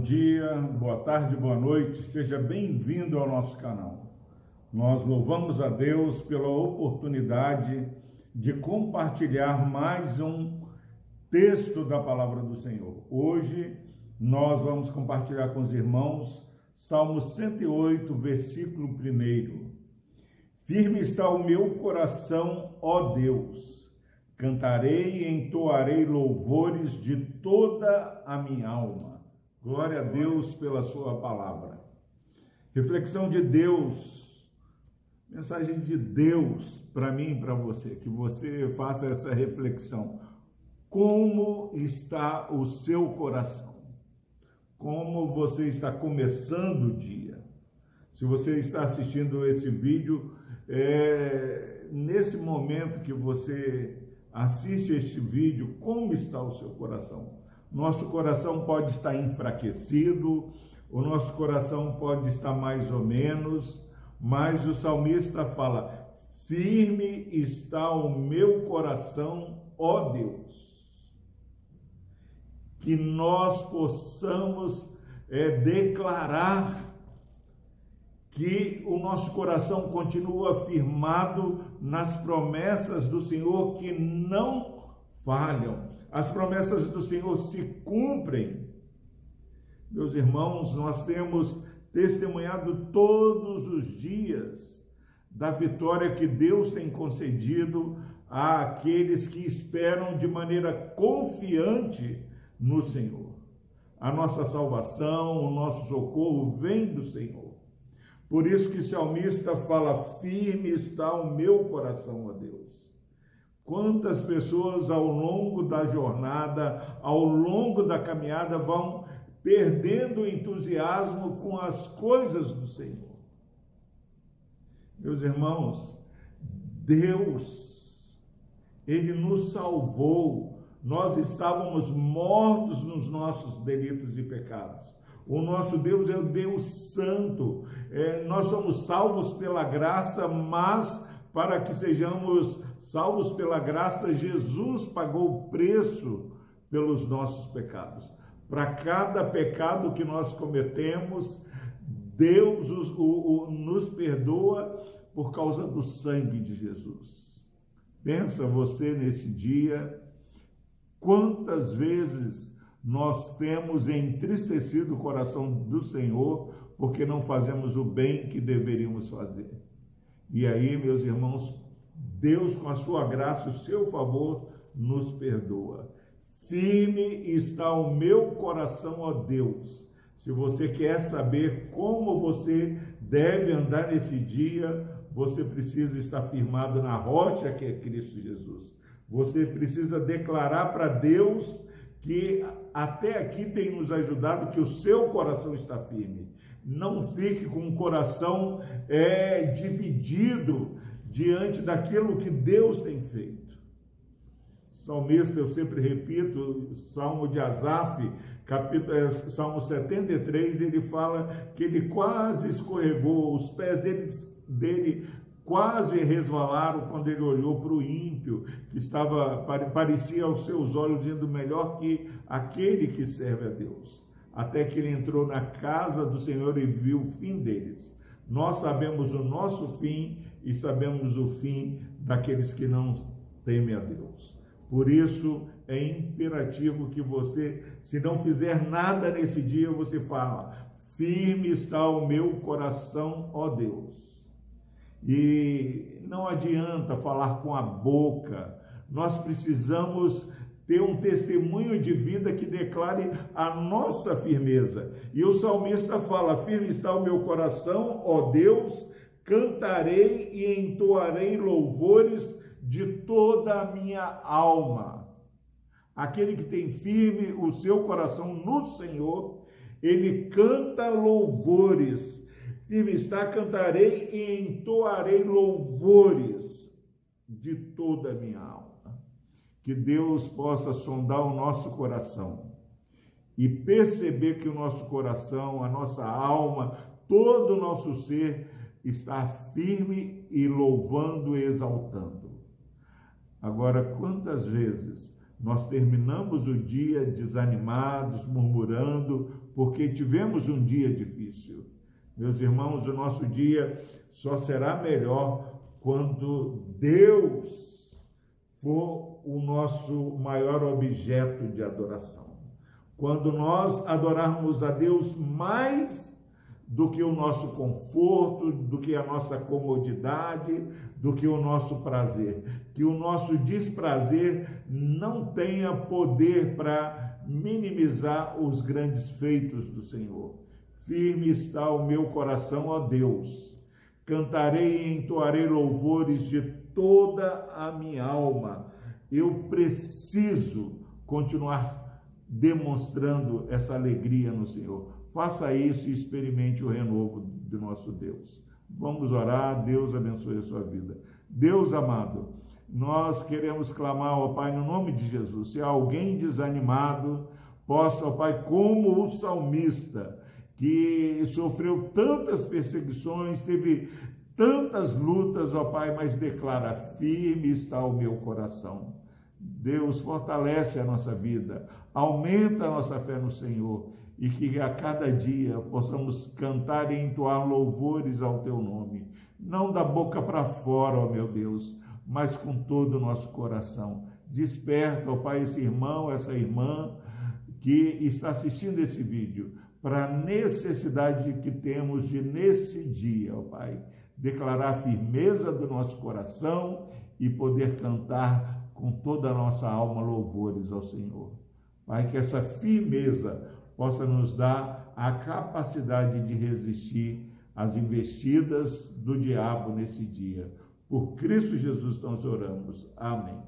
dia, boa tarde, boa noite, seja bem-vindo ao nosso canal. Nós louvamos a Deus pela oportunidade de compartilhar mais um texto da palavra do Senhor. Hoje nós vamos compartilhar com os irmãos Salmo 108, versículo 1. Firme está o meu coração, ó Deus. Cantarei e entoarei louvores de toda a minha alma Glória a Deus pela sua palavra. Reflexão de Deus, mensagem de Deus para mim e para você, que você faça essa reflexão. Como está o seu coração? Como você está começando o dia? Se você está assistindo esse vídeo, é, nesse momento que você assiste este vídeo, como está o seu coração? Nosso coração pode estar enfraquecido, o nosso coração pode estar mais ou menos, mas o salmista fala: firme está o meu coração, ó Deus. Que nós possamos é, declarar que o nosso coração continua firmado nas promessas do Senhor que não falham as promessas do Senhor se cumprem. Meus irmãos, nós temos testemunhado todos os dias da vitória que Deus tem concedido àqueles que esperam de maneira confiante no Senhor. A nossa salvação, o nosso socorro vem do Senhor. Por isso que o salmista fala: firme está o meu coração, ó Deus. Quantas pessoas ao longo da jornada, ao longo da caminhada, vão perdendo o entusiasmo com as coisas do Senhor. Meus irmãos, Deus, Ele nos salvou. Nós estávamos mortos nos nossos delitos e pecados. O nosso Deus é o Deus Santo. É, nós somos salvos pela graça, mas para que sejamos salvos pela graça, Jesus pagou o preço pelos nossos pecados. Para cada pecado que nós cometemos, Deus o, o, nos perdoa por causa do sangue de Jesus. Pensa você nesse dia, quantas vezes nós temos entristecido o coração do Senhor porque não fazemos o bem que deveríamos fazer. E aí, meus irmãos, Deus, com a sua graça o seu favor, nos perdoa. Firme está o meu coração, ó Deus. Se você quer saber como você deve andar nesse dia, você precisa estar firmado na rocha que é Cristo Jesus. Você precisa declarar para Deus que até aqui tem nos ajudado, que o seu coração está firme. Não fique com o coração é, dividido diante daquilo que Deus tem feito. Salmista, eu sempre repito, Salmo de Asaf, capítulo, é, Salmo 73, ele fala que ele quase escorregou, os pés dele, dele quase resvalaram quando ele olhou para o ímpio, que estava, parecia aos seus olhos, dizendo melhor que aquele que serve a Deus. Até que ele entrou na casa do Senhor e viu o fim deles. Nós sabemos o nosso fim e sabemos o fim daqueles que não temem a Deus. Por isso é imperativo que você, se não fizer nada nesse dia, você fala: firme está o meu coração, ó Deus. E não adianta falar com a boca, nós precisamos ter um testemunho de vida que declare a nossa firmeza. E o salmista fala: Firme está o meu coração, ó Deus, cantarei e entoarei louvores de toda a minha alma. Aquele que tem firme o seu coração no Senhor, ele canta louvores. Firme está, cantarei e entoarei louvores de toda a minha alma que Deus possa sondar o nosso coração e perceber que o nosso coração, a nossa alma, todo o nosso ser está firme e louvando e exaltando. Agora, quantas vezes nós terminamos o dia desanimados, murmurando porque tivemos um dia difícil. Meus irmãos, o nosso dia só será melhor quando Deus for o nosso maior objeto de adoração. Quando nós adorarmos a Deus mais do que o nosso conforto, do que a nossa comodidade, do que o nosso prazer. Que o nosso desprazer não tenha poder para minimizar os grandes feitos do Senhor. Firme está o meu coração, ó Deus. Cantarei e entoarei louvores de toda a minha alma. Eu preciso continuar demonstrando essa alegria no Senhor Faça isso e experimente o renovo do nosso Deus. Vamos orar, Deus abençoe a sua vida. Deus amado, nós queremos clamar ao Pai no nome de Jesus. Se alguém desanimado, possa, ó Pai, como o salmista, que sofreu tantas perseguições, teve tantas lutas, ó Pai, mas declara: firme está o meu coração. Deus fortalece a nossa vida, aumenta a nossa fé no Senhor e que a cada dia possamos cantar e entoar louvores ao teu nome, não da boca para fora, ó meu Deus, mas com todo o nosso coração. Desperta, ó Pai, esse irmão, essa irmã que está assistindo esse vídeo, para a necessidade que temos de, nesse dia, ó Pai, declarar a firmeza do nosso coração e poder cantar com toda a nossa alma louvores ao Senhor. Pai, que essa firmeza possa nos dar a capacidade de resistir às investidas do diabo nesse dia. Por Cristo Jesus nós oramos. Amém.